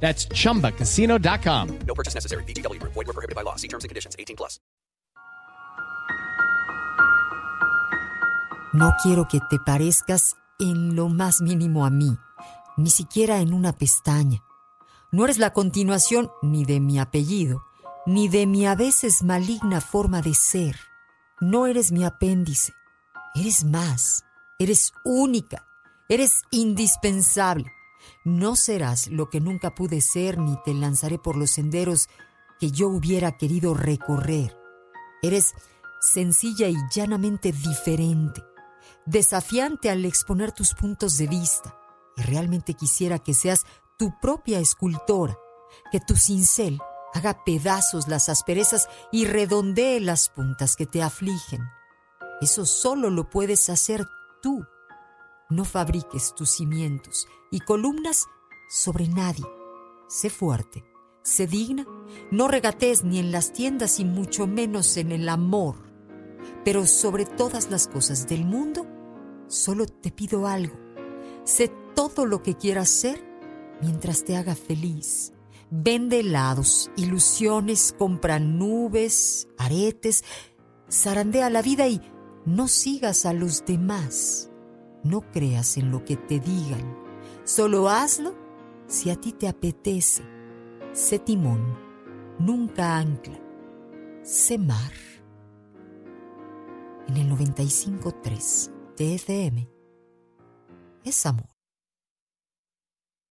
That's chumbacasino.com. No purchase necessary. VGW Group. Void were prohibited by law. See terms and conditions. 18 plus. No quiero que te parezcas en lo más mínimo a mí, ni siquiera en una pestaña. No eres la continuación ni de mi apellido, ni de mi a veces maligna forma de ser. No eres mi apéndice. Eres más. Eres única. Eres indispensable. No serás lo que nunca pude ser ni te lanzaré por los senderos que yo hubiera querido recorrer. Eres sencilla y llanamente diferente, desafiante al exponer tus puntos de vista. Y realmente quisiera que seas tu propia escultora, que tu cincel haga pedazos las asperezas y redondee las puntas que te afligen. Eso solo lo puedes hacer tú no fabriques tus cimientos y columnas sobre nadie. Sé fuerte, sé digna, no regatees ni en las tiendas y mucho menos en el amor. Pero sobre todas las cosas del mundo, solo te pido algo. Sé todo lo que quieras ser mientras te haga feliz. Vende helados, ilusiones, compra nubes, aretes, zarandea la vida y no sigas a los demás. No creas en lo que te digan. Solo hazlo si a ti te apetece. Sé timón, nunca ancla. Sé mar. En el 95.3 TFM es amor.